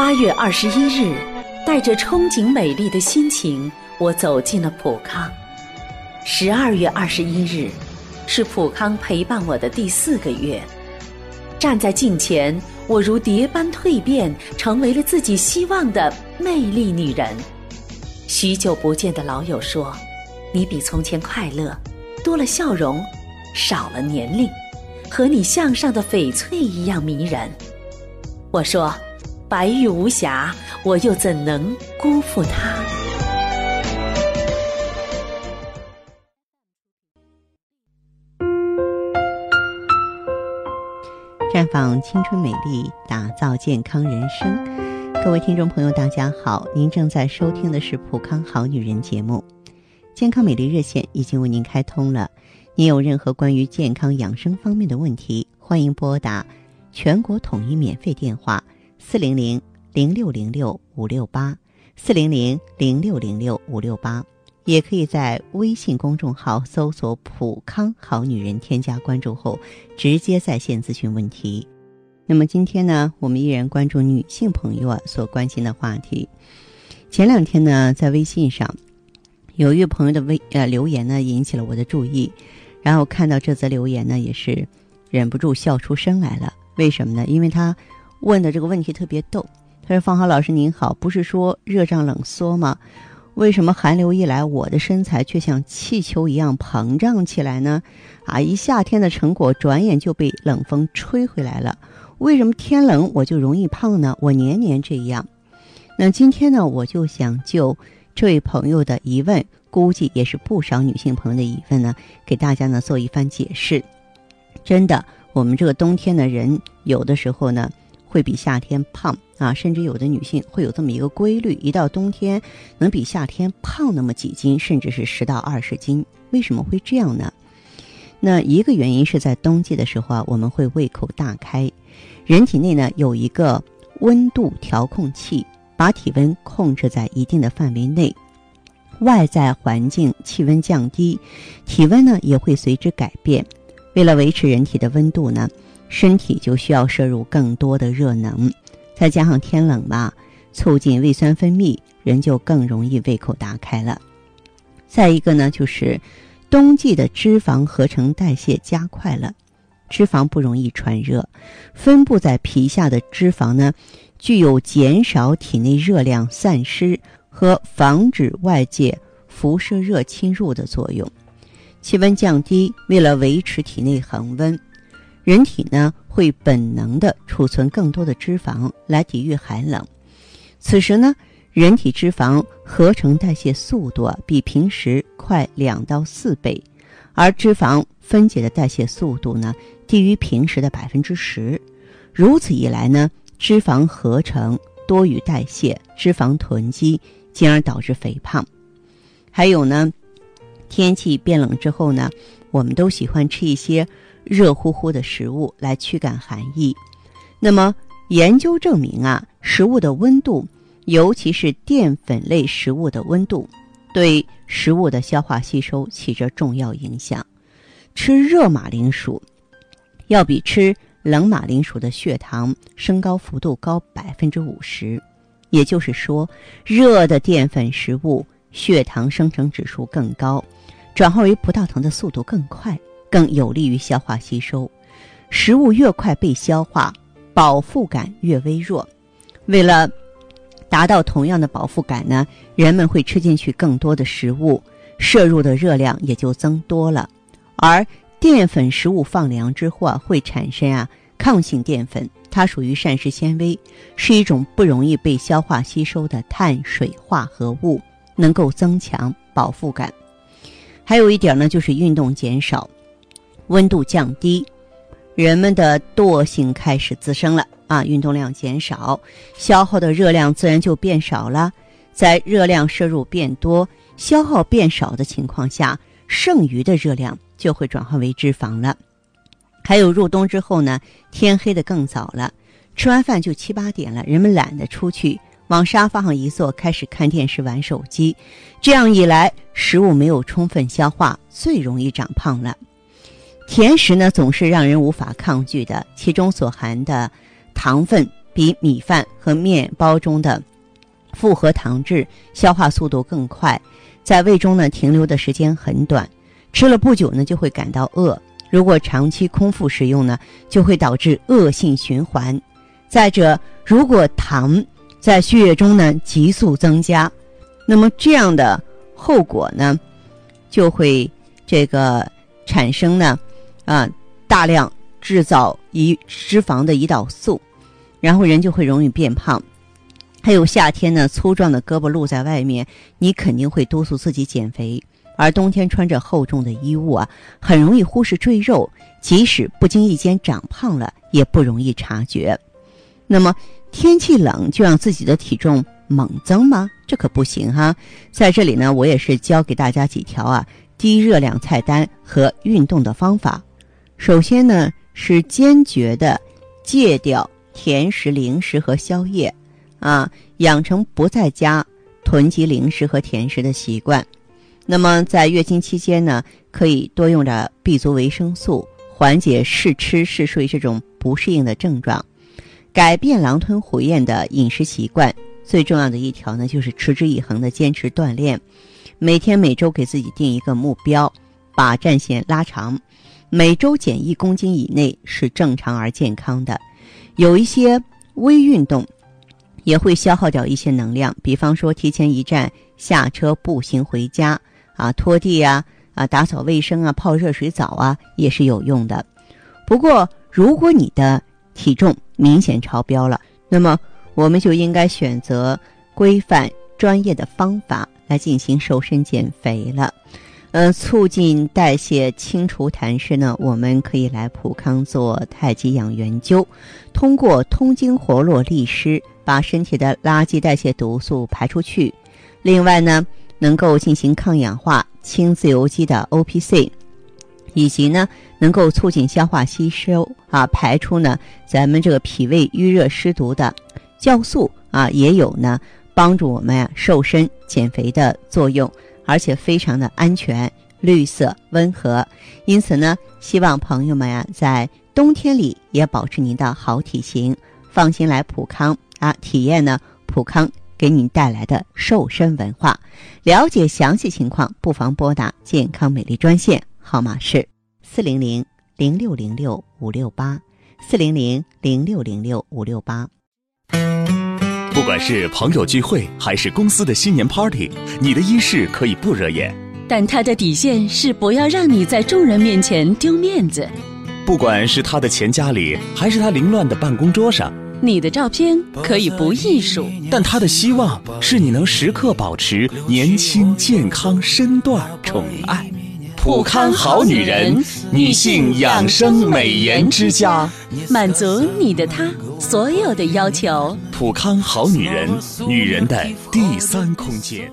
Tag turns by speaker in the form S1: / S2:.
S1: 八月二十一日，带着憧憬美丽的心情，我走进了普康。十二月二十一日，是普康陪伴我的第四个月。站在镜前，我如蝶般蜕变，成为了自己希望的魅力女人。许久不见的老友说：“你比从前快乐，多了笑容，少了年龄，和你向上的翡翠一样迷人。”我说。白玉无瑕，我又怎能辜负他？
S2: 绽放青春美丽，打造健康人生。各位听众朋友，大家好，您正在收听的是《普康好女人》节目，健康美丽热线已经为您开通了。您有任何关于健康养生方面的问题，欢迎拨打全国统一免费电话。四零零零六零六五六八，四零零零六零六五六八，也可以在微信公众号搜索“普康好女人”，添加关注后直接在线咨询问题。那么今天呢，我们依然关注女性朋友啊所关心的话题。前两天呢，在微信上有一位朋友的微呃留言呢引起了我的注意，然后看到这则留言呢，也是忍不住笑出声来了。为什么呢？因为他。问的这个问题特别逗，他说：“方豪老师您好，不是说热胀冷缩吗？为什么寒流一来，我的身材却像气球一样膨胀起来呢？啊，一夏天的成果，转眼就被冷风吹回来了。为什么天冷我就容易胖呢？我年年这样。那今天呢，我就想就这位朋友的疑问，估计也是不少女性朋友的疑问呢，给大家呢做一番解释。真的，我们这个冬天的人，有的时候呢。”会比夏天胖啊，甚至有的女性会有这么一个规律：一到冬天，能比夏天胖那么几斤，甚至是十到二十斤。为什么会这样呢？那一个原因是在冬季的时候啊，我们会胃口大开，人体内呢有一个温度调控器，把体温控制在一定的范围内。外在环境气温降低，体温呢也会随之改变。为了维持人体的温度呢。身体就需要摄入更多的热能，再加上天冷吧，促进胃酸分泌，人就更容易胃口大开了。再一个呢，就是冬季的脂肪合成代谢加快了，脂肪不容易传热，分布在皮下的脂肪呢，具有减少体内热量散失和防止外界辐射热侵入的作用。气温降低，为了维持体内恒温。人体呢会本能的储存更多的脂肪来抵御寒冷，此时呢，人体脂肪合成代谢速度啊比平时快两到四倍，而脂肪分解的代谢速度呢低于平时的百分之十。如此一来呢，脂肪合成多于代谢，脂肪囤积，进而导致肥胖。还有呢，天气变冷之后呢，我们都喜欢吃一些。热乎乎的食物来驱赶寒意。那么，研究证明啊，食物的温度，尤其是淀粉类食物的温度，对食物的消化吸收起着重要影响。吃热马铃薯，要比吃冷马铃薯的血糖升高幅度高百分之五十。也就是说，热的淀粉食物血糖生成指数更高，转化为葡萄糖的速度更快。更有利于消化吸收，食物越快被消化，饱腹感越微弱。为了达到同样的饱腹感呢，人们会吃进去更多的食物，摄入的热量也就增多了。而淀粉食物放凉之后啊，会产生啊抗性淀粉，它属于膳食纤维，是一种不容易被消化吸收的碳水化合物，能够增强饱腹感。还有一点呢，就是运动减少。温度降低，人们的惰性开始滋生了啊！运动量减少，消耗的热量自然就变少了。在热量摄入变多、消耗变少的情况下，剩余的热量就会转化为脂肪了。还有入冬之后呢，天黑的更早了，吃完饭就七八点了，人们懒得出去，往沙发上一坐，开始看电视、玩手机。这样一来，食物没有充分消化，最容易长胖了。甜食呢，总是让人无法抗拒的，其中所含的糖分比米饭和面包中的复合糖质消化速度更快，在胃中呢停留的时间很短，吃了不久呢就会感到饿。如果长期空腹食用呢，就会导致恶性循环。再者，如果糖在血液中呢急速增加，那么这样的后果呢，就会这个产生呢啊大量制造胰脂肪的胰岛素，然后人就会容易变胖。还有夏天呢粗壮的胳膊露在外面，你肯定会督促自己减肥。而冬天穿着厚重的衣物啊，很容易忽视赘肉，即使不经意间长胖了，也不容易察觉。那么天气冷就让自己的体重猛增吗？这可不行哈！在这里呢，我也是教给大家几条啊低热量菜单和运动的方法。首先呢，是坚决的戒掉甜食、零食和宵夜，啊，养成不在家囤积零食和甜食的习惯。那么在月经期间呢，可以多用点 B 族维生素，缓解嗜吃嗜睡这种不适应的症状。改变狼吞虎咽的饮食习惯，最重要的一条呢，就是持之以恒的坚持锻炼。每天每周给自己定一个目标，把战线拉长。每周减一公斤以内是正常而健康的。有一些微运动，也会消耗掉一些能量，比方说提前一站下车步行回家。啊，拖地啊，啊，打扫卫生啊，泡热水澡啊，也是有用的。不过，如果你的体重明显超标了，那么我们就应该选择规范、专业的方法来进行瘦身减肥了。呃，促进代谢、清除痰湿呢，我们可以来普康做太极养元灸，通过通经活络利湿，把身体的垃圾代谢毒素排出去。另外呢。能够进行抗氧化、清自由基的 O P C，以及呢，能够促进消化吸收啊，排出呢咱们这个脾胃淤热湿毒的酵素啊，也有呢帮助我们呀瘦身减肥的作用，而且非常的安全、绿色、温和。因此呢，希望朋友们呀在冬天里也保持您的好体型，放心来普康啊体验呢普康。给您带来的瘦身文化，了解详细情况，不妨拨打健康美丽专线，号码是四零零零六零六五六八四零零零六零六五六八。
S3: 不管是朋友聚会还是公司的新年 party，你的衣饰可以不惹眼，
S1: 但他的底线是不要让你在众人面前丢面子。
S3: 不管是他的钱夹里，还是他凌乱的办公桌上。
S1: 你的照片可以不艺术，
S3: 但他的希望是你能时刻保持年轻、健康、身段、宠爱。普康好女人，女性养生美颜之家，
S1: 满足你的她所有的要求。
S3: 普康好女人，女人的第三空间。